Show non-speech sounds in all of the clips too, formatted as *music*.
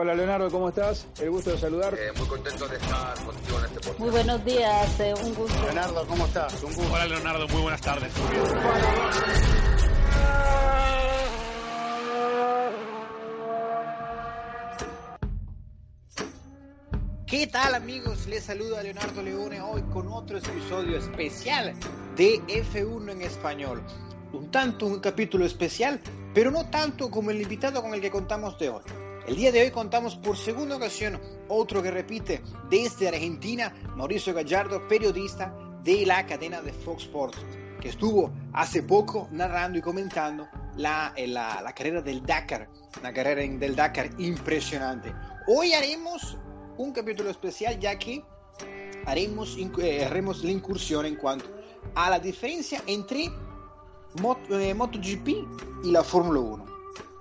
Hola Leonardo, ¿cómo estás? El gusto de saludar. Eh, muy contento de estar contigo en este podcast. Muy buenos días, eh, un gusto. Leonardo, ¿cómo estás? Un gusto. Hola Leonardo, muy buenas tardes. ¿Qué tal amigos? Les saluda Leonardo Leone hoy con otro episodio especial de F1 en español. Un tanto un capítulo especial, pero no tanto como el invitado con el que contamos de hoy. El día de hoy contamos por segunda ocasión otro que repite desde Argentina, Mauricio Gallardo, periodista de la cadena de Fox Sports, que estuvo hace poco narrando y comentando la, la, la carrera del Dakar, una carrera del Dakar impresionante. Hoy haremos un capítulo especial ya que haremos, eh, haremos la incursión en cuanto a la diferencia entre Mot eh, MotoGP y la Fórmula 1.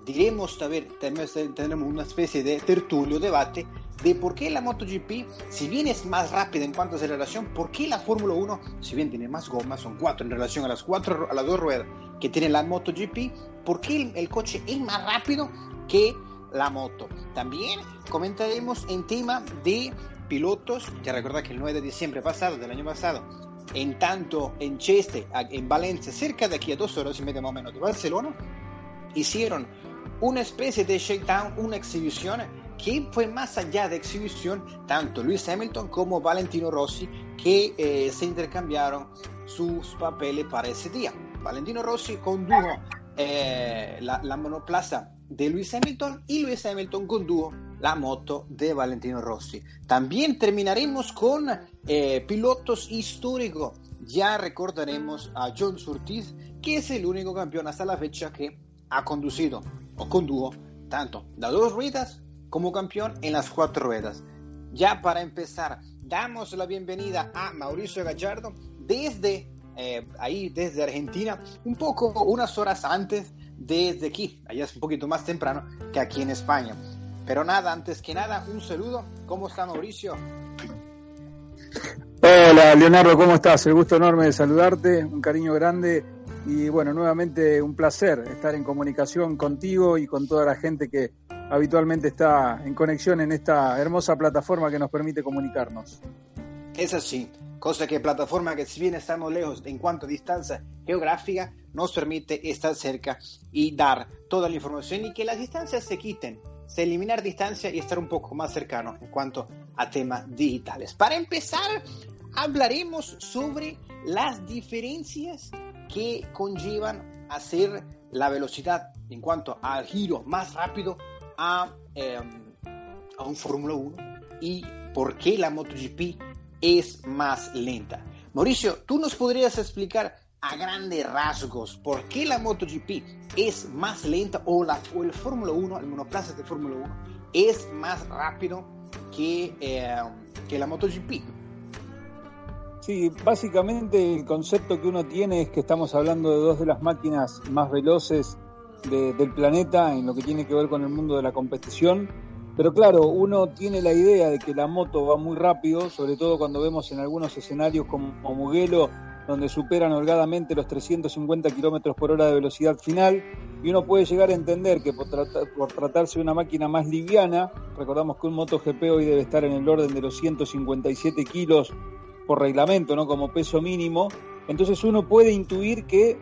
Diremos, a ver, tendremos una especie de tertulio, debate de por qué la MotoGP, si bien es más rápida en cuanto a aceleración, por qué la Fórmula 1, si bien tiene más gomas, son cuatro en relación a las cuatro a las dos ruedas que tiene la MotoGP, por qué el, el coche es más rápido que la moto. También comentaremos en tema de pilotos, ya recuerda que el 9 de diciembre pasado, del año pasado, en tanto en Cheste, en Valencia, cerca de aquí a dos horas y media más o menos de Barcelona, hicieron una especie de shakedown, una exhibición que fue más allá de exhibición, tanto Luis Hamilton como Valentino Rossi, que eh, se intercambiaron sus papeles para ese día. Valentino Rossi condujo eh, la, la monoplaza de Luis Hamilton y Luis Hamilton condujo la moto de Valentino Rossi. También terminaremos con eh, pilotos históricos. Ya recordaremos a John Surtees, que es el único campeón hasta la fecha que ha conducido o condujo tanto las dos ruedas como campeón en las cuatro ruedas. Ya para empezar, damos la bienvenida a Mauricio Gallardo desde eh, ahí, desde Argentina, un poco unas horas antes desde aquí. Allá es un poquito más temprano que aquí en España. Pero nada, antes que nada, un saludo. ¿Cómo está Mauricio? Hola Leonardo, ¿cómo estás? El gusto enorme de saludarte, un cariño grande y bueno, nuevamente un placer estar en comunicación contigo y con toda la gente que habitualmente está en conexión en esta hermosa plataforma que nos permite comunicarnos. Es así, cosa que plataforma que si bien estamos lejos en cuanto a distancia geográfica, nos permite estar cerca y dar toda la información y que las distancias se quiten, se eliminar distancia y estar un poco más cercano en cuanto a temas digitales. Para empezar, hablaremos sobre las diferencias que conllevan hacer la velocidad en cuanto al giro más rápido a, eh, a un Fórmula 1 y por qué la MotoGP es más lenta. Mauricio, ¿tú nos podrías explicar a grandes rasgos por qué la MotoGP es más lenta o el Fórmula 1, el monoplaza de Fórmula 1, es más rápido que, eh, que la MotoGP? Sí, básicamente el concepto que uno tiene es que estamos hablando de dos de las máquinas más veloces de, del planeta en lo que tiene que ver con el mundo de la competición. Pero claro, uno tiene la idea de que la moto va muy rápido, sobre todo cuando vemos en algunos escenarios como, Mugello, donde superan holgadamente los 350 kilómetros por hora de velocidad final, y uno puede llegar a entender que por, por, tratarse de una máquina más liviana, recordamos que un MotoGP hoy debe estar en el orden de los 157 kilos por reglamento, ¿no? Como peso mínimo, entonces uno puede intuir que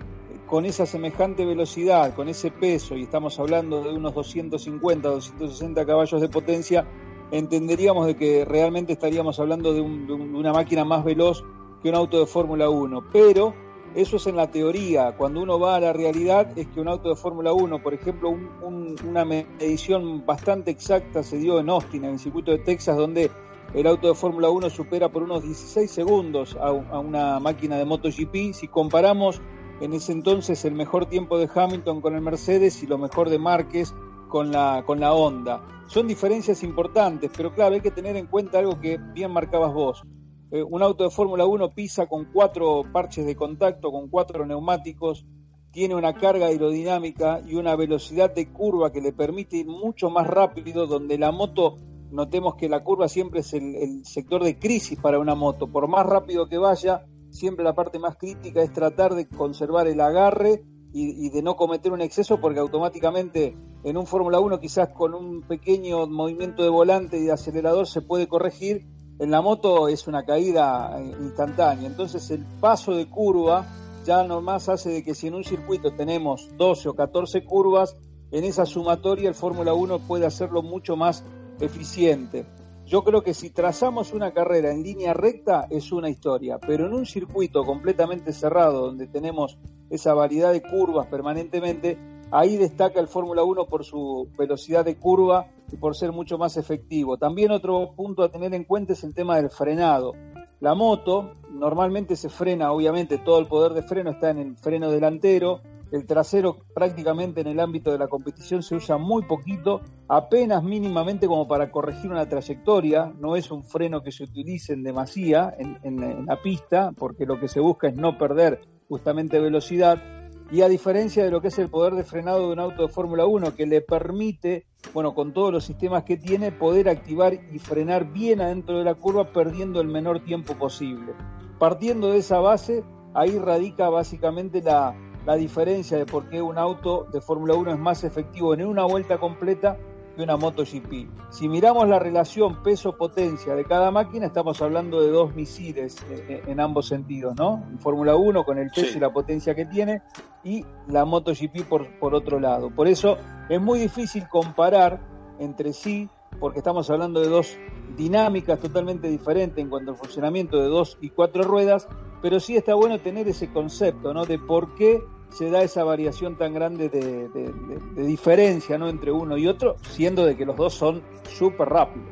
con esa semejante velocidad, con ese peso, y estamos hablando de unos 250, 260 caballos de potencia, entenderíamos de que realmente estaríamos hablando de, un, de una máquina más veloz que un auto de Fórmula 1. Pero eso es en la teoría. Cuando uno va a la realidad es que un auto de Fórmula 1, por ejemplo, un, un, una medición bastante exacta se dio en Austin, en el circuito de Texas, donde el auto de Fórmula 1 supera por unos 16 segundos a, una máquina de MotoGP. Si comparamos en ese entonces el mejor tiempo de Hamilton con el Mercedes y lo mejor de Márquez con la, con la Honda. Son diferencias importantes, pero claro, hay que tener en cuenta algo que bien marcabas vos. Eh, un auto de Fórmula 1 pisa con cuatro parches de contacto, con cuatro neumáticos, tiene una carga aerodinámica y una velocidad de curva que le permite ir mucho más rápido, donde la moto, notemos que la curva siempre es el, sector de crisis para una moto, por más rápido que vaya, siempre la parte más crítica es tratar de conservar el agarre y, de no cometer un exceso porque automáticamente en un Fórmula 1 quizás con un pequeño movimiento de volante y de acelerador se puede corregir, en la moto es una caída eh, instantánea. Entonces el paso de curva ya nomás hace de que si en un circuito tenemos 12 o 14 curvas, en esa sumatoria el Fórmula 1 puede hacerlo mucho más eficiente. Yo creo que si trazamos una carrera en línea recta es una historia, pero en un circuito completamente cerrado donde tenemos esa variedad de curvas permanentemente, ahí destaca el Fórmula 1 por su velocidad de curva y por ser mucho más efectivo. También otro punto a tener en cuenta es el tema del frenado. La moto normalmente se frena, obviamente todo el poder de freno está en el freno delantero, el trasero prácticamente en el ámbito de la competición se usa muy poquito, apenas mínimamente como para corregir una trayectoria, no es un freno que se utilice en demasía en, la pista, porque lo que se busca es no perder justamente velocidad, y a diferencia de lo que es el poder de frenado de un auto de Fórmula 1, que le permite, bueno, con todos los sistemas que tiene, poder activar y frenar bien adentro de la curva, perdiendo el menor tiempo posible. Partiendo de esa base, ahí radica básicamente la, la diferencia de por qué un auto de Fórmula 1 es más efectivo en una vuelta completa que una MotoGP. Si miramos la relación peso-potencia de cada máquina, estamos hablando de dos misiles en ambos sentidos, ¿no? Fórmula 1 con el peso y la potencia que tiene y la MotoGP por, por otro lado. Por eso es muy difícil comparar entre sí, porque estamos hablando de dos dinámicas totalmente diferentes en cuanto al funcionamiento de dos y cuatro ruedas, pero sí está bueno tener ese concepto, ¿no? De por qué se da esa variación tan grande de, diferencia ¿no? entre uno y otro, siendo de que los dos son súper rápidos.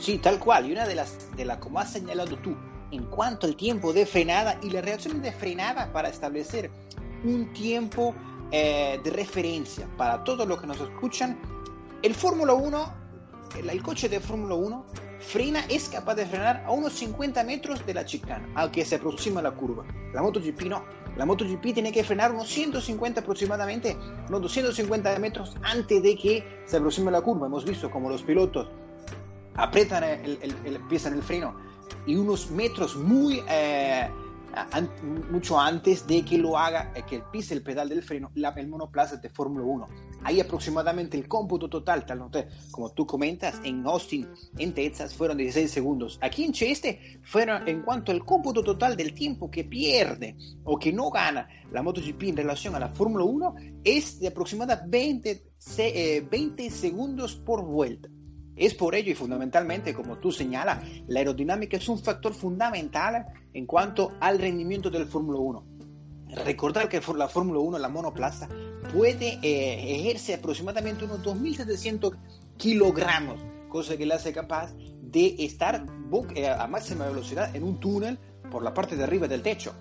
Sí, tal cual. Y una de las, de las, como has señalado tú, en cuanto al tiempo de frenada y la reacción de frenada para establecer un tiempo eh, de referencia para todos los que nos escuchan, el Fórmula 1, el, coche de Fórmula 1 frena, es capaz de frenar a unos 50 metros de la chicana, al que se aproxima la curva. La MotoGP no. La MotoGP tiene que frenar unos 150 aproximadamente, unos 250 metros antes de que se aproxime la curva. Hemos visto como los pilotos apretan el, el, el, empiezan el freno y unos metros muy eh, mucho antes de que lo haga, eh, que pise el pedal del freno, la, el monoplaza de Fórmula 1. Ahí aproximadamente el cómputo total, tal como tú comentas, en Austin, en Texas, fueron 16 segundos. Aquí en Cheste, fueron en cuanto al cómputo total del tiempo que pierde o que no gana la MotoGP en relación a la Fórmula 1, es de aproximadamente 20, 20 segundos por vuelta. Es por ello y fundamentalmente, como tú señalas, la aerodinámica es un factor fundamental en cuanto al rendimiento del Fórmula 1. Recordar que la Fórmula 1, la monoplaza, puede eh, aproximadamente unos 2.700 kilogramos, cosa que le hace capaz de estar eh, a máxima velocidad en un túnel por la parte de arriba del techo.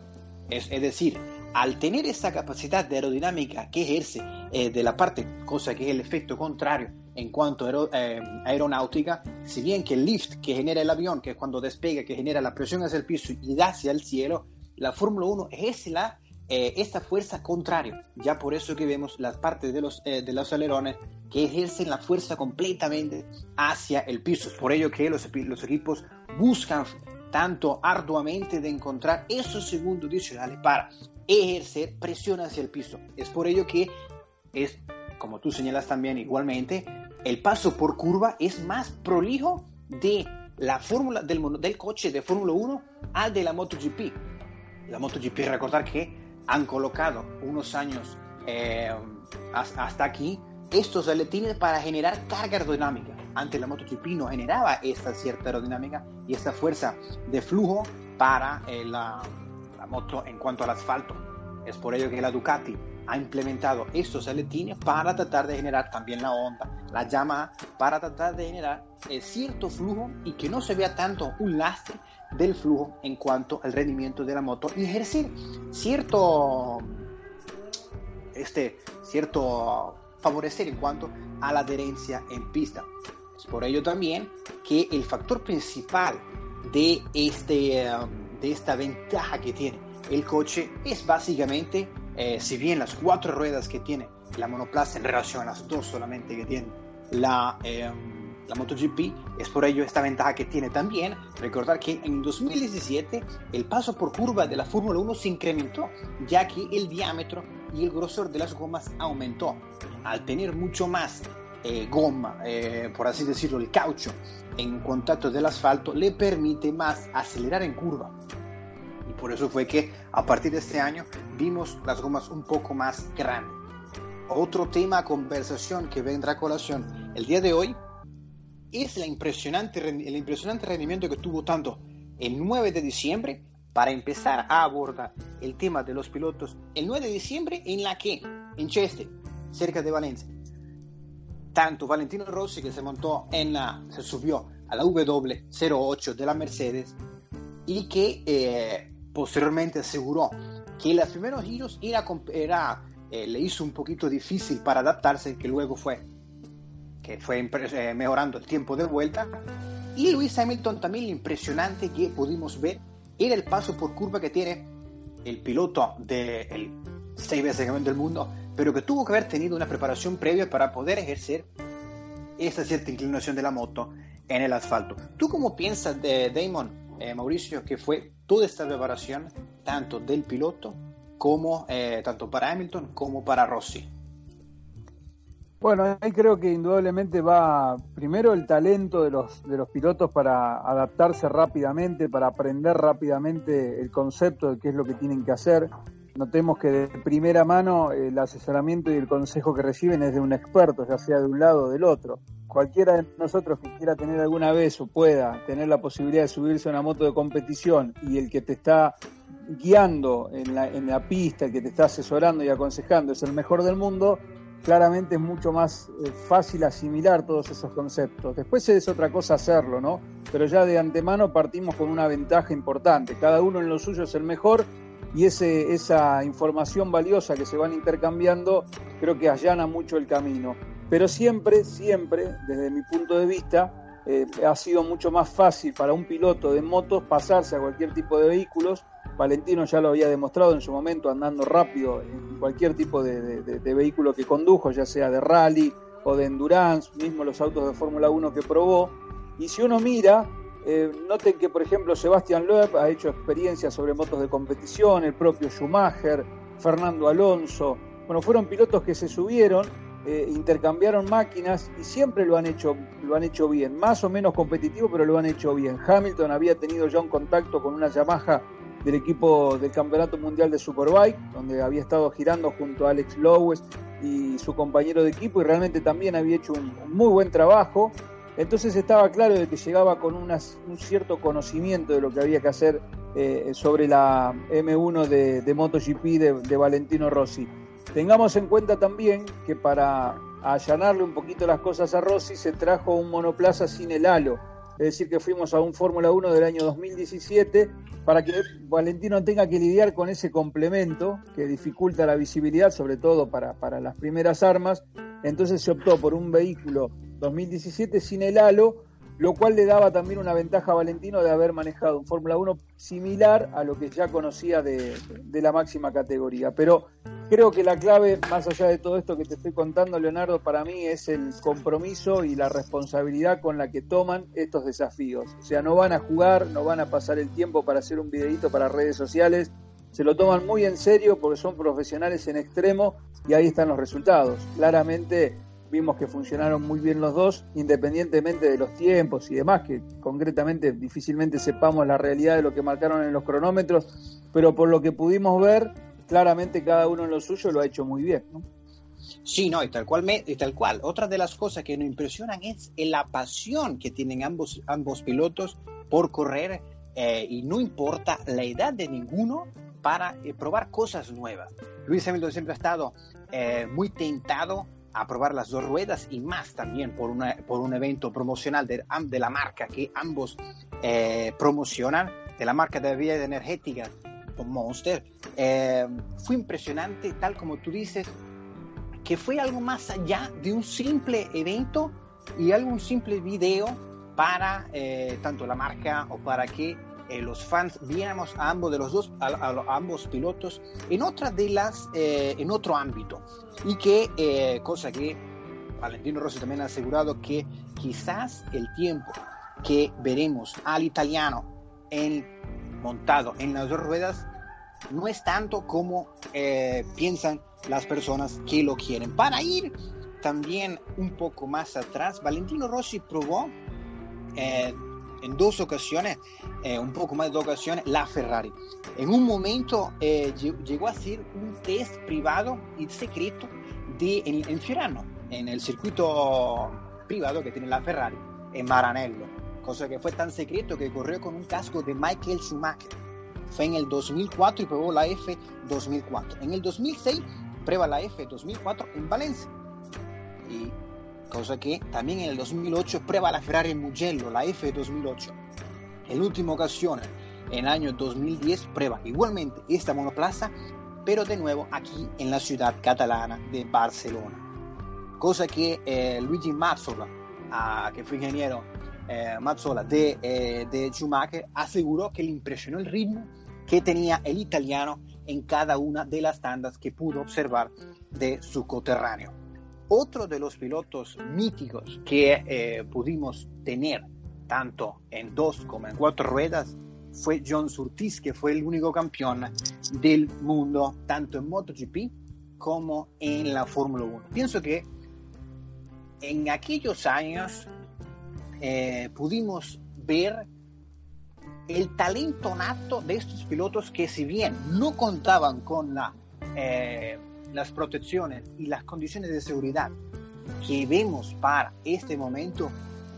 Es, es decir, al tener esa capacidad de aerodinámica que ejerce eh, de la parte, cosa que es el efecto contrario en cuanto a eh, aeronáutica, si bien que el lift que genera el avión, que es cuando despega, que genera la presión hacia el piso y da hacia el cielo, la Fórmula 1 es la, eh, esta fuerza contraria. Ya por eso que vemos las partes de los, de los alerones que ejercen la fuerza completamente hacia el piso. Por ello que los, los equipos buscan tanto arduamente de encontrar esos segundos adicionales para ejercer presión hacia el piso. Es por ello que es, como tú señalas también igualmente, el paso por curva es más prolijo de la fórmula del, coche de Fórmula 1 al de la MotoGP. La MotoGP, recordar que han colocado unos años eh, hasta aquí estos aletines para generar carga aerodinámica. Antes la MotoGP no generaba esta cierta aerodinámica y esta fuerza de flujo para eh, la, moto en cuanto al asfalto. Es por ello que la Ducati ha implementado estos aletines para tratar de generar también la onda, la llama para tratar de generar eh, cierto flujo y que no se vea tanto un lastre del flujo en cuanto al rendimiento de la moto y ejercer cierto, este, cierto favorecer en cuanto a la adherencia en pista. Es por ello también que el factor principal de, este, um, de esta ventaja que tiene el coche es básicamente, eh, si bien las cuatro ruedas que tiene la monoplaza en relación a las dos solamente que tiene la, eh, la MotoGP, es por ello esta ventaja que tiene también. Recordar que en 2017 el paso por curva de la Fórmula 1 se incrementó, ya que el diámetro y el grosor de las gomas aumentó. Al tener mucho más eh, goma, eh, por así decirlo, el caucho en contacto del asfalto, le permite más acelerar en curva. Y por eso fue que a partir de este año vimos las gomas un poco más grandes. Otro tema conversación que vendrá a colación el día de hoy es la impresionante, el impresionante rendimiento que tuvo tanto el 9 de diciembre para empezar a abordar el tema de los pilotos el 9 de diciembre en la que, en Cheste, cerca de Valencia, tanto Valentino Rossi que se montó en la, se subió a la W08 de la Mercedes y que eh, posteriormente aseguró que los primeros giros era, era eh, le hizo un poquito difícil para adaptarse, que luego fue que fue eh, mejorando el tiempo de vuelta. Y Luis Hamilton también impresionante que pudimos ver era el paso por curva que tiene el piloto del de seis veces campeón del mundo, pero que tuvo que haber tenido una preparación previa para poder ejercer esa cierta inclinación de la moto en el asfalto. ¿Tú cómo piensas de Damon, eh, Mauricio, que fue toda esta preparación, tanto del piloto como eh, tanto para Hamilton como para Rossi? Bueno, ahí creo que indudablemente va primero el talento de los, de los pilotos para adaptarse rápidamente, para aprender rápidamente el concepto de qué es lo que tienen que hacer. Notemos que de primera mano el asesoramiento y el consejo que reciben es de un experto, ya sea de un lado o del otro. Cualquiera de nosotros que quiera tener alguna vez o pueda tener la posibilidad de subirse a una moto de competición y el que te está guiando en la, en la pista, el que te está asesorando y aconsejando es el mejor del mundo, claramente es mucho más eh, fácil asimilar todos esos conceptos. Después es otra cosa hacerlo, ¿no? Pero ya de antemano partimos con una ventaja importante. Cada uno en lo suyo es el mejor y ese, esa información valiosa que se van intercambiando creo que allana mucho el camino. Pero siempre, siempre, desde mi punto de vista, eh, ha sido mucho más fácil para un piloto de motos pasarse a cualquier tipo de vehículos Valentino ya lo había demostrado en su momento andando rápido en cualquier tipo de, vehículo que condujo, ya sea de rally o de endurance, mismo los autos de Fórmula 1 que probó. Y si uno mira, eh, noten que por ejemplo Sebastián Loeb ha hecho experiencias sobre motos de competición, el propio Schumacher, Fernando Alonso. Bueno, fueron pilotos que se subieron, eh, intercambiaron máquinas y siempre lo han hecho, lo han hecho bien, más o menos competitivo, pero lo han hecho bien. Hamilton había tenido ya un contacto con una Yamaha del equipo del Campeonato Mundial de Superbike, donde había estado girando junto a Alex Lowes y su compañero de equipo y realmente también había hecho un, muy buen trabajo. Entonces estaba claro de que llegaba con un cierto conocimiento de lo que había que hacer eh, sobre la M1 de, MotoGP de, de Valentino Rossi. Tengamos en cuenta también que para allanarle un poquito las cosas a Rossi se trajo un monoplaza sin el halo es decir, que fuimos a un Fórmula 1 del año 2017 para que Valentino tenga que lidiar con ese complemento que dificulta la visibilidad, sobre todo para las primeras armas. Entonces se optó por un vehículo 2017 sin el halo, lo cual le daba también una ventaja a Valentino de haber manejado un Fórmula 1 similar a lo que ya conocía de, de, la máxima categoría. Pero creo que la clave, más allá de todo esto que te estoy contando, Leonardo, para mí es el compromiso y la responsabilidad con la que toman estos desafíos. O sea, no van a jugar, no van a pasar el tiempo para hacer un videito para redes sociales, se lo toman muy en serio porque son profesionales en extremo y ahí están los resultados. Claramente vimos que funcionaron muy bien los dos, independientemente de los tiempos y demás, que concretamente difícilmente sepamos la realidad de lo que marcaron en los cronómetros, pero por lo que pudimos ver, claramente cada uno en lo suyo lo ha hecho muy bien. Sí, no, y tal cual, me, y tal cual. Otra de las cosas que nos impresionan es la pasión que tienen ambos, ambos pilotos por correr eh, y no importa la edad de ninguno para eh, probar cosas nuevas. Luis Hamilton siempre ha estado eh, muy tentado a probar las dos ruedas y más también por, una, por un evento promocional de, la marca que ambos eh, promocionan, de la marca de bebidas energéticas Monster. Fue impresionante, tal como tú dices, que fue algo más allá de un simple evento y algo un simple video para tanto la marca o para que eh, los fans viéramos a ambos de los dos a, a, ambos pilotos en otra de las eh, en otro ámbito y que eh, cosa que Valentino Rossi también ha asegurado que quizás el tiempo que veremos al italiano en, montado en las dos ruedas no es tanto como eh, piensan las personas que lo quieren. Para ir también un poco más atrás, Valentino Rossi probó eh, en dos ocasiones, eh, un poco más de dos ocasiones, la Ferrari. En un momento eh, llegó a hacer un test privado y secreto de, en, en Fiorano, en el circuito privado que tiene la Ferrari, en Maranello, cosa que fue tan secreto que corrió con un casco de Michael Schumacher. Fue en el 2004 y probó la F 2004. En el 2006 prueba la F 2004 en Valencia. Y cosa que también en el 2008 prueba la Ferrari Mugello, la F 2008. En última ocasión, en el año 2010, prueba igualmente esta monoplaza, pero de nuevo aquí en la ciudad catalana de Barcelona. Cosa que eh, Luigi Mazzola, que fue ingeniero eh, Mazzola de, eh, de Schumacher, aseguró que le impresionó el ritmo que tenía el italiano en cada una de las tandas que pudo observar de su coterráneo. Otro de los pilotos míticos que eh, pudimos tener tanto en dos como en cuatro ruedas fue John Surtees, que fue el único campeón del mundo tanto en MotoGP como en la Fórmula 1. Pienso que en aquellos años eh, pudimos ver el talento nato de estos pilotos que si bien no contaban con la, eh, las protecciones y las condiciones de seguridad que vemos para este momento,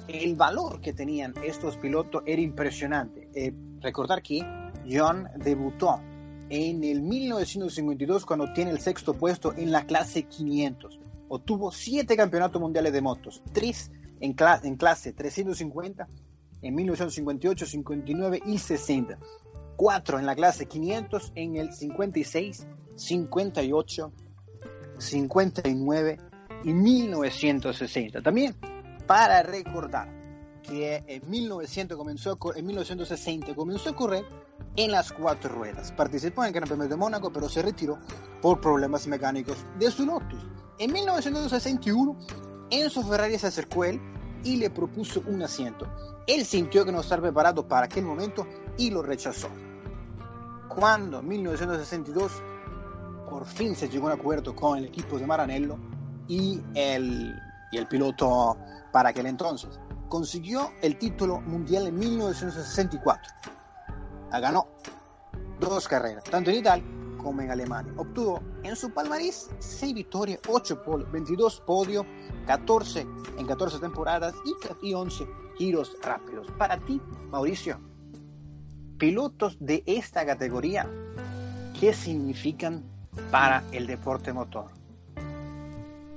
el valor que tenían estos pilotos era impresionante. Eh, recordar que John debutó en el 1952 cuando tiene el sexto puesto en la clase 500. Obtuvo siete campeonatos mundiales de motos, tres en, cla en clase 350 en 1958, 59 y 60. Cuatro en la clase 500 en el 56, 58, 59 y 1960. También para recordar que en, 1900 comenzó, en 1960 comenzó a correr en las cuatro ruedas. Participó en el Gran Premio de Mónaco, pero se retiró por problemas mecánicos de su Lotus. En 1961, Enzo Ferrari se acercó a él y le propuso un asiento. Él sintió que no estaba preparado para aquel momento y lo rechazó. Cuando en 1962 por fin se llegó a un acuerdo con el equipo de Maranello y el, y el piloto para aquel entonces, consiguió el título mundial en 1964. La ganó dos carreras, tanto en Italia como en Alemania. Obtuvo en su palmarés 6 victorias, 8 podios, 22 podios, 14 en 14 temporadas y 11 giros rápidos. Para ti, Mauricio, pilotos de esta categoría, ¿qué significan para el deporte motor?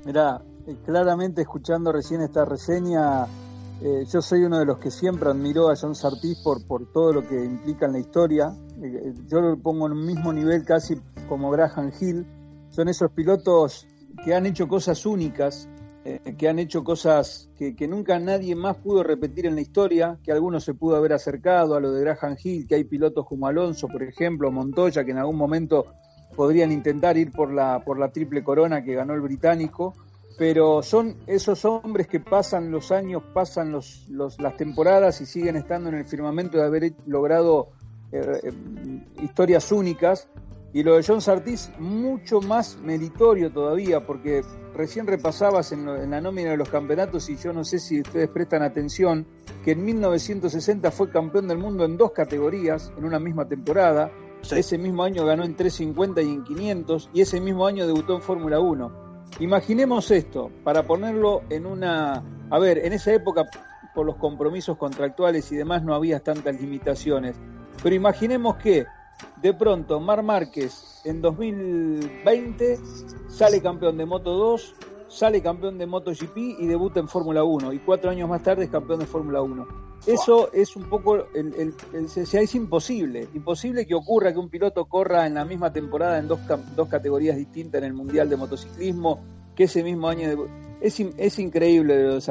Mira, claramente escuchando recién esta reseña, eh, yo soy uno de los que siempre admiró a John Sartis por, todo lo que implica en la historia. Eh, yo lo pongo en un mismo nivel casi como Graham Hill. Son esos pilotos que han hecho cosas únicas, eh, que han hecho cosas que, que, nunca nadie más pudo repetir en la historia, que algunos se pudo haber acercado a lo de Graham Hill, que hay pilotos como Alonso, por ejemplo, Montoya, que en algún momento podrían intentar ir por la, por la triple corona que ganó el británico pero son esos hombres que pasan los años, pasan los, los, las temporadas y siguen estando en el firmamento de haber logrado eh, eh, historias únicas. Y lo de John Sartis, mucho más meritorio todavía, porque recién repasabas en, lo, en, la nómina de los campeonatos y yo no sé si ustedes prestan atención, que en 1960 fue campeón del mundo en dos categorías, en una misma temporada. Sí. Ese mismo año ganó en 350 y en 500, y ese mismo año debutó en Fórmula 1. Imaginemos esto, para ponerlo en una... A ver, en esa época, por los compromisos contractuales y demás, no había tantas limitaciones. Pero imaginemos que de pronto Mar Márquez en 2020 sale campeón de Moto 2, sale campeón de MotoGP y debuta en Fórmula 1. Y cuatro años más tarde es campeón de Fórmula 1. Eso es un poco, el, es imposible, imposible que ocurra que un piloto corra en la misma temporada en dos, dos categorías distintas en el Mundial de Motociclismo, que ese mismo año es, es increíble de los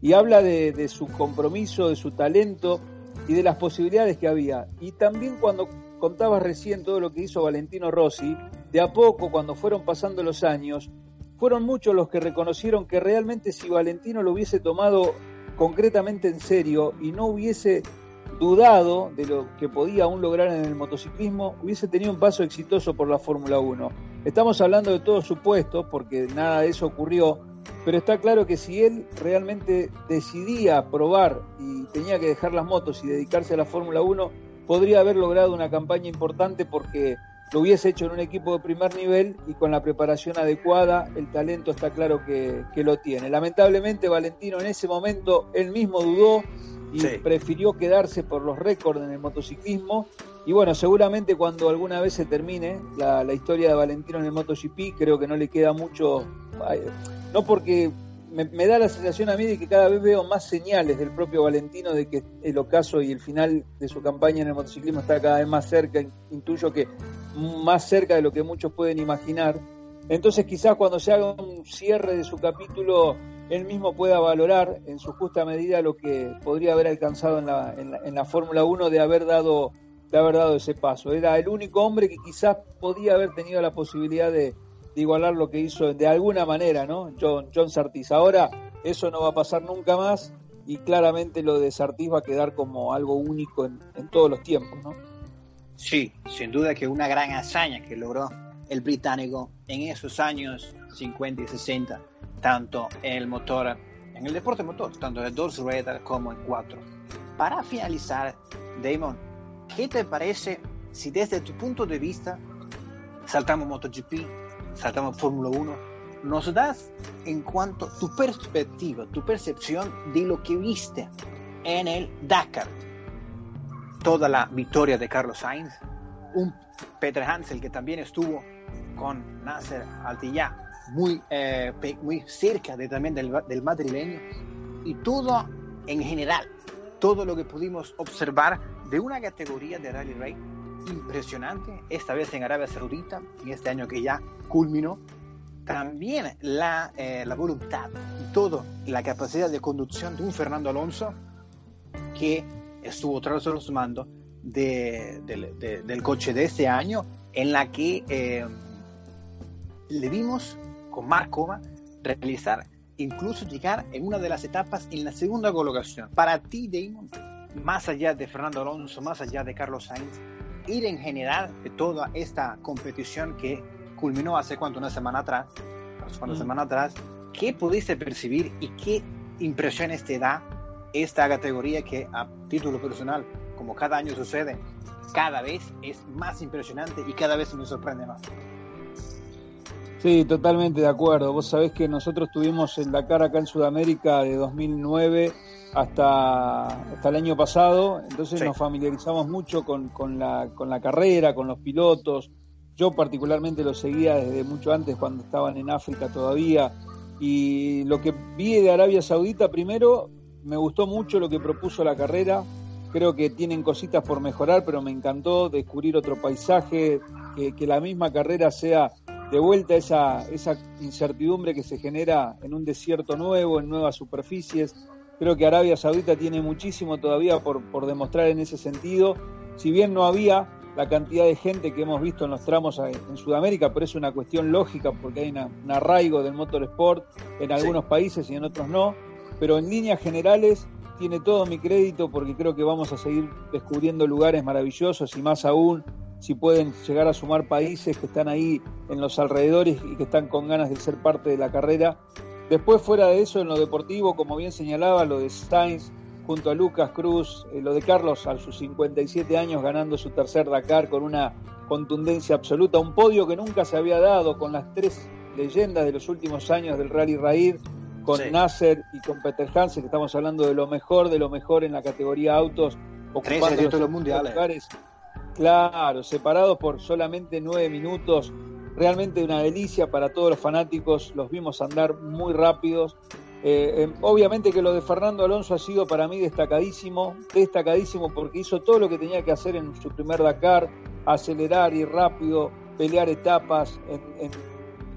y habla de, de su compromiso, de su talento y de las posibilidades que había. Y también cuando contabas recién todo lo que hizo Valentino Rossi, de a poco, cuando fueron pasando los años, fueron muchos los que reconocieron que realmente si Valentino lo hubiese tomado concretamente en serio y no hubiese dudado de lo que podía aún lograr en el motociclismo, hubiese tenido un paso exitoso por la Fórmula 1. Estamos hablando de todo supuesto, porque nada de eso ocurrió, pero está claro que si él realmente decidía probar y tenía que dejar las motos y dedicarse a la Fórmula 1, podría haber logrado una campaña importante porque lo hubiese hecho en un equipo de primer nivel y con la preparación adecuada, el talento está claro que, lo tiene. Lamentablemente Valentino en ese momento él mismo dudó y prefirió quedarse por los récords en el motociclismo. Y bueno, seguramente cuando alguna vez se termine la, la historia de Valentino en el MotoGP, creo que no le queda mucho, no porque me, da la sensación a mí de que cada vez veo más señales del propio Valentino de que el ocaso y el final de su campaña en el motociclismo está cada vez más cerca, intuyo que más cerca de lo que muchos pueden imaginar. Entonces quizás cuando se haga un cierre de su capítulo, él mismo pueda valorar en su justa medida lo que podría haber alcanzado en la, en la, Fórmula 1 de haber dado de haber dado ese paso. Era el único hombre que quizás podía haber tenido la posibilidad de, de igualar lo que hizo de alguna manera, ¿no? John, John Sartis. Ahora eso no va a pasar nunca más y claramente lo de Sartis va a quedar como algo único en, todos los tiempos, ¿no? Sí, sin duda que una gran hazaña que logró el británico en esos años 50 y 60, tanto en el motor, en el deporte motor, tanto de dos ruedas como en cuatro. Para finalizar, Damon, ¿qué te parece si desde tu punto de vista saltamos MotoGP saltamos Fórmula 1, nos das en cuanto tu perspectiva, tu percepción de lo que viste en el Dakar. Toda la victoria de Carlos Sainz, un Peter Hansel que también estuvo con Nasser Altillá muy, eh, muy cerca de, también del, del madrileño y todo en general, todo lo que pudimos observar de una categoría de Rally Raid impresionante, esta vez en Arabia Saudita, en este año que ya culminó. También la, eh, la voluntad y todo, la capacidad de conducción de un Fernando Alonso que estuvo tras los mandos de, del coche de este año, en la que eh, le vimos con Marcova realizar, incluso llegar en una de las etapas en la segunda colocación. Para ti, Damon, más allá de Fernando Alonso, más allá de Carlos Sainz, ir en general de toda esta competición que culminó hace cuánto, una semana atrás, una mm. semana atrás, ¿qué pudiste percibir y qué impresiones te da esta categoría que a título personal, como cada año sucede, cada vez es más impresionante y cada vez me sorprende más? Sí, totalmente de acuerdo. Vos sabés que nosotros tuvimos el Dakar acá en Sudamérica de 2009 hasta, hasta el año pasado, entonces nos familiarizamos mucho con, con, la, con la carrera, con los pilotos. Yo particularmente lo seguía desde mucho antes, cuando estaban en África todavía. Y lo que vi de Arabia Saudita, primero, me gustó mucho lo que propuso la carrera. Creo que tienen cositas por mejorar, pero me encantó descubrir otro paisaje, que, que la misma carrera sea de vuelta esa, esa incertidumbre que se genera en un desierto nuevo, en nuevas superficies Creo que Arabia Saudita tiene muchísimo todavía por, por demostrar en ese sentido. Si bien no había la cantidad de gente que hemos visto en los tramos en Sudamérica, pero es una cuestión lógica porque hay un arraigo del motorsport en algunos países y en otros no. Pero en líneas generales tiene todo mi crédito porque creo que vamos a seguir descubriendo lugares maravillosos y más aún si pueden llegar a sumar países que están ahí en los alrededores y que están con ganas de ser parte de la carrera. Después, fuera de eso, en lo deportivo, como bien señalaba, lo de Sainz junto a Lucas Cruz, eh, lo de Carlos a sus 57 años ganando su tercer Dakar con una contundencia absoluta, un podio que nunca se había dado con las tres leyendas de los últimos años del Rally Raid, con Nasser y con Peter Hansen, que estamos hablando de lo mejor de lo mejor en la categoría autos, ocupando los mundiales. Lugares, claro, separados por solamente nueve minutos realmente una delicia para todos los fanáticos, los vimos andar muy rápidos. Eh, eh, obviamente que lo de Fernando Alonso ha sido para mí destacadísimo, destacadísimo porque hizo todo lo que tenía que hacer en su primer Dakar, acelerar, y rápido, pelear etapas,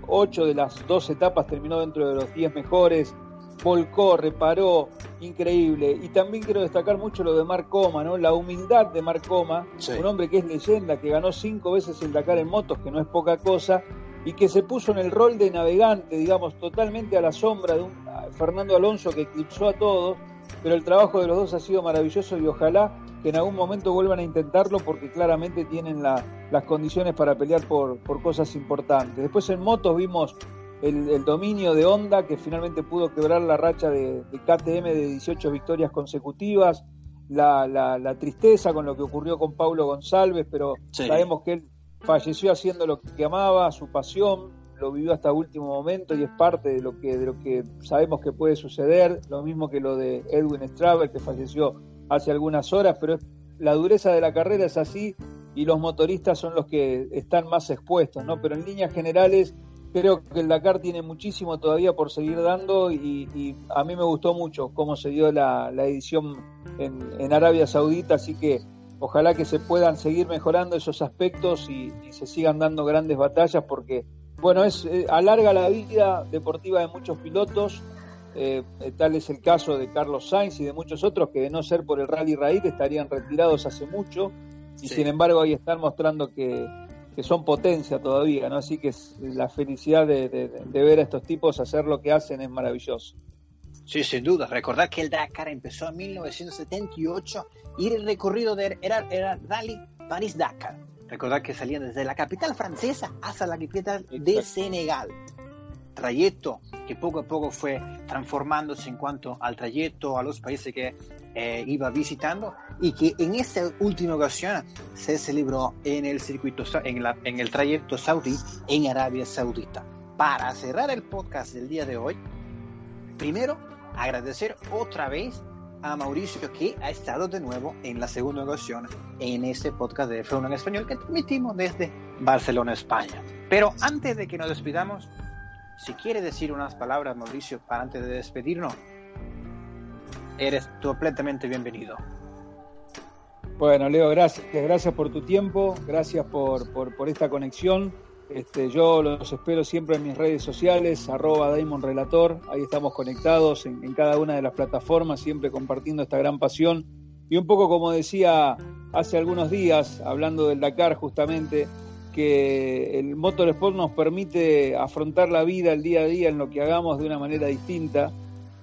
8 de las dos etapas terminó dentro de los 10 mejores, volcó, reparó, increíble. Y también quiero destacar mucho lo de Marc Coma, ¿no? La humildad de Marc Coma, Sí. un hombre que es leyenda, que ganó cinco veces el Dakar en motos, que no es poca cosa, y que se puso en el rol de navegante, digamos, totalmente a la sombra de un Fernando Alonso que eclipsó a todos, pero el trabajo de los dos ha sido maravilloso y ojalá que en algún momento vuelvan a intentarlo porque claramente tienen la- las condiciones para pelear por, por cosas importantes. Después en motos vimos el, el dominio de Honda, que finalmente pudo quebrar la racha de, de KTM de 18 victorias consecutivas, la, la- la tristeza con lo que ocurrió con Paulo González, pero Sí. sabemos que él falleció haciendo lo que amaba, su pasión, lo vivió hasta último momento y es parte de lo que, de lo que sabemos que puede suceder, lo mismo que lo de Edwin Straver, que falleció hace algunas horas, pero la dureza de la carrera es así y los motoristas son los que están más expuestos, ¿no? Pero en líneas generales creo que el Dakar tiene muchísimo todavía por seguir dando y, a mí me gustó mucho cómo se dio la, edición en, Arabia Saudita, así que ojalá que se puedan seguir mejorando esos aspectos y, y se sigan dando grandes batallas porque, bueno, es eh, alarga la vida deportiva de muchos pilotos, eh, tal es el caso de Carlos Sainz y de muchos otros que de no ser por el Rally Raid estarían retirados hace mucho y Sí. sin embargo ahí están mostrando que, que son potencia todavía, ¿no? Así que es- la felicidad de, de- de ver a estos tipos hacer lo que hacen es maravilloso. Sí, sin duda. Recordad que el Dakar empezó en 1978 y el recorrido de, era, era Rally París-Dakar. Recordad que salían desde la capital francesa hasta la capital de. Senegal. Trayecto que poco a poco fue transformándose en cuanto al trayecto, a los países que eh, iba visitando y que en esta última ocasión se celebró en el circuito, en, la, en el trayecto saudí en Arabia Saudita. Para cerrar el podcast del día de hoy, primero agradecer otra vez a Mauricio que ha estado de nuevo en la segunda ocasión en este podcast de F1 en español que transmitimos desde Barcelona, España. Pero antes de que nos despidamos, si quiere decir unas palabras, Mauricio, para antes de despedirnos, eres completamente bienvenido. Bueno, Leo, gracias, gracias por tu tiempo, gracias por, por, esta conexión. Este, yo los espero siempre en mis redes sociales, arroba Daimon Relator, ahí estamos conectados en, en cada una de las plataformas, siempre compartiendo esta gran pasión. Y un poco como decía hace algunos días, hablando del Dakar justamente, que el Motorsport nos permite afrontar la vida, el día a día, en lo que hagamos de una manera distinta.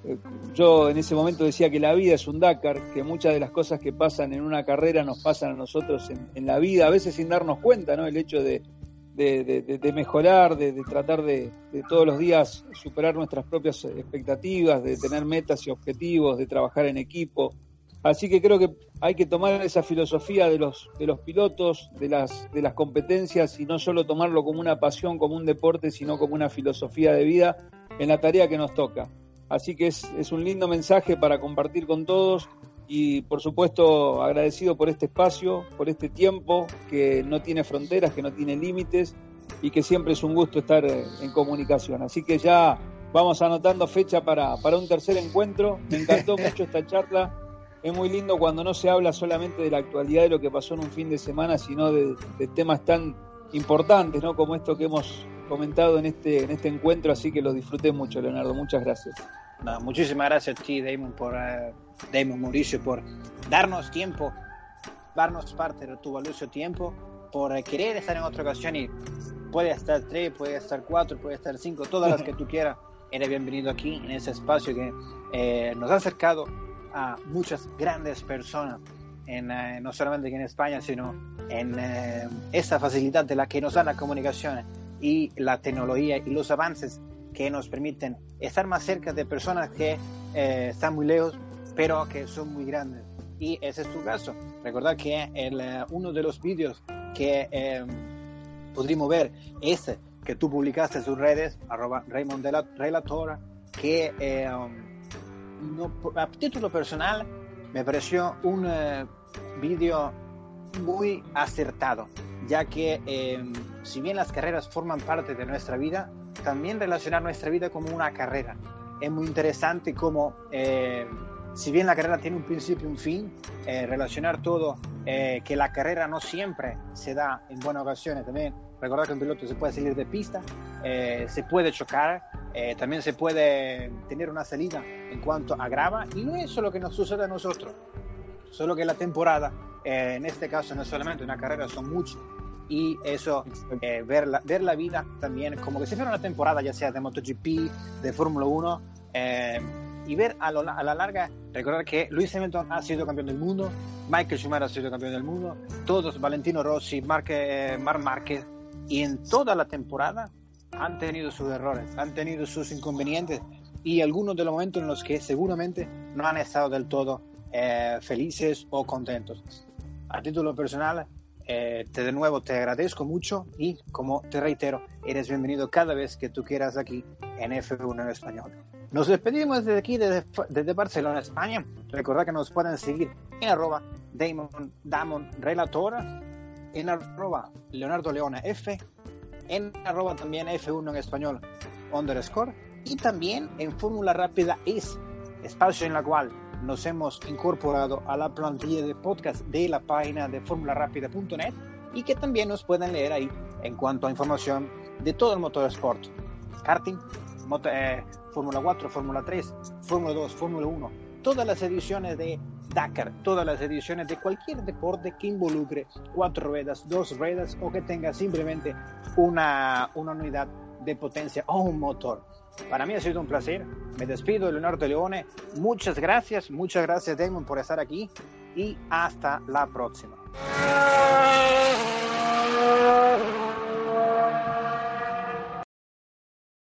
Eh, Yo en ese momento decía que la vida es un Dakar, que muchas de las cosas que pasan en una carrera nos pasan a nosotros en, la vida, a veces sin darnos cuenta, ¿no? El hecho de, de, de- mejorar, de, tratar de todos los días superar nuestras propias expectativas, de tener metas y objetivos, de trabajar en equipo. Así que creo que hay que tomar esa filosofía de los, de los pilotos, de las, de las competencias, y no solo tomarlo como una pasión, como un deporte, sino como una filosofía de vida en la tarea que nos toca. Así que es, es un lindo mensaje para compartir con todos y por supuesto agradecido por este espacio, por este tiempo que no tiene fronteras, que no tiene límites y que siempre es un gusto estar eh, en comunicación. Así que ya vamos anotando fecha para, para un tercer encuentro. Me encantó *laughs* mucho esta charla. Es muy lindo cuando no se habla solamente de la actualidad de lo que pasó en un fin de semana, sino de, temas tan importantes, ¿no? Como esto que hemos comentado en este, en este encuentro, así que lo disfruté mucho, Leonardo. Muchas gracias. Muchísimas gracias a ti, Damon, por, eh, Damon Mauricio, por darnos tiempo, darnos parte de tu valioso tiempo, por eh, querer estar en otra ocasión y puede estar tres, puede estar cuatro, puede estar cinco, todas las que tú quieras. Eres bienvenido aquí en ese espacio que eh, nos ha acercado a muchas grandes personas, en, eh, no solamente en España, sino en eh, esa facilidad de la que nos dan las comunicaciones y la tecnología y los avances que nos permiten estar más cerca de personas que eh, están muy lejos, pero que son muy grandes. Y ese es tu caso. Recordad que el, eh, uno de los vídeos que eh, podríamos ver es que tú publicaste en sus redes, arroba Raymond de la Relatora, que um, no, a título personal me pareció un eh, vídeo muy acertado, ya que eh, si bien las carreras forman parte de nuestra vida, también relacionar nuestra vida como una carrera. Es muy interesante como, eh, si bien la carrera tiene un principio y un fin, eh, relacionar todo, eh, que la carrera no siempre se da en buenas ocasiones. También recordar que un piloto se puede salir de pista, eh, se puede chocar, también se puede tener una salida en cuanto a grava y no es solo que nos sucede a nosotros, solo que la temporada, eh, en este caso no es solamente una carrera, son muchos. Y eso, eh, ver, la, ver la vida también como que si fuera una temporada, ya sea de MotoGP, de Fórmula 1, eh, y ver a, lo, a, la larga, recordar que Luis Hamilton ha sido campeón del mundo, Michael Schumacher ha sido campeón del mundo, todos, Valentino Rossi, Marc, eh, Marc Márquez, y en toda la temporada han tenido sus errores, han tenido sus inconvenientes y algunos de los momentos en los que seguramente no han estado del todo eh, felices o contentos. A título personal, eh, te de nuevo te agradezco mucho y como te reitero, eres bienvenido cada vez que tú quieras aquí en F1 en español. Nos despedimos desde aquí, desde, desde Barcelona, España. Recordad que nos pueden seguir en arroba Damon, Damon Relator, en arroba Leonardo Leona F, en arroba también F1 en español underscore y también en Fórmula Rápida es espacio en la cual nos hemos incorporado a la plantilla de podcast de la página de formularápida.net y que también nos pueden leer ahí en cuanto a información de todo el motorsport, karting, eh, Fórmula 4, Fórmula 3, Fórmula 2, Fórmula 1, todas las ediciones de Dakar, todas las ediciones de cualquier deporte que involucre cuatro ruedas, dos ruedas o que tenga simplemente una, una unidad de potencia o un motor. Para mí ha sido un placer. Me despido, Leonardo Leone. Muchas gracias, muchas gracias, Damon, por estar aquí y hasta la próxima.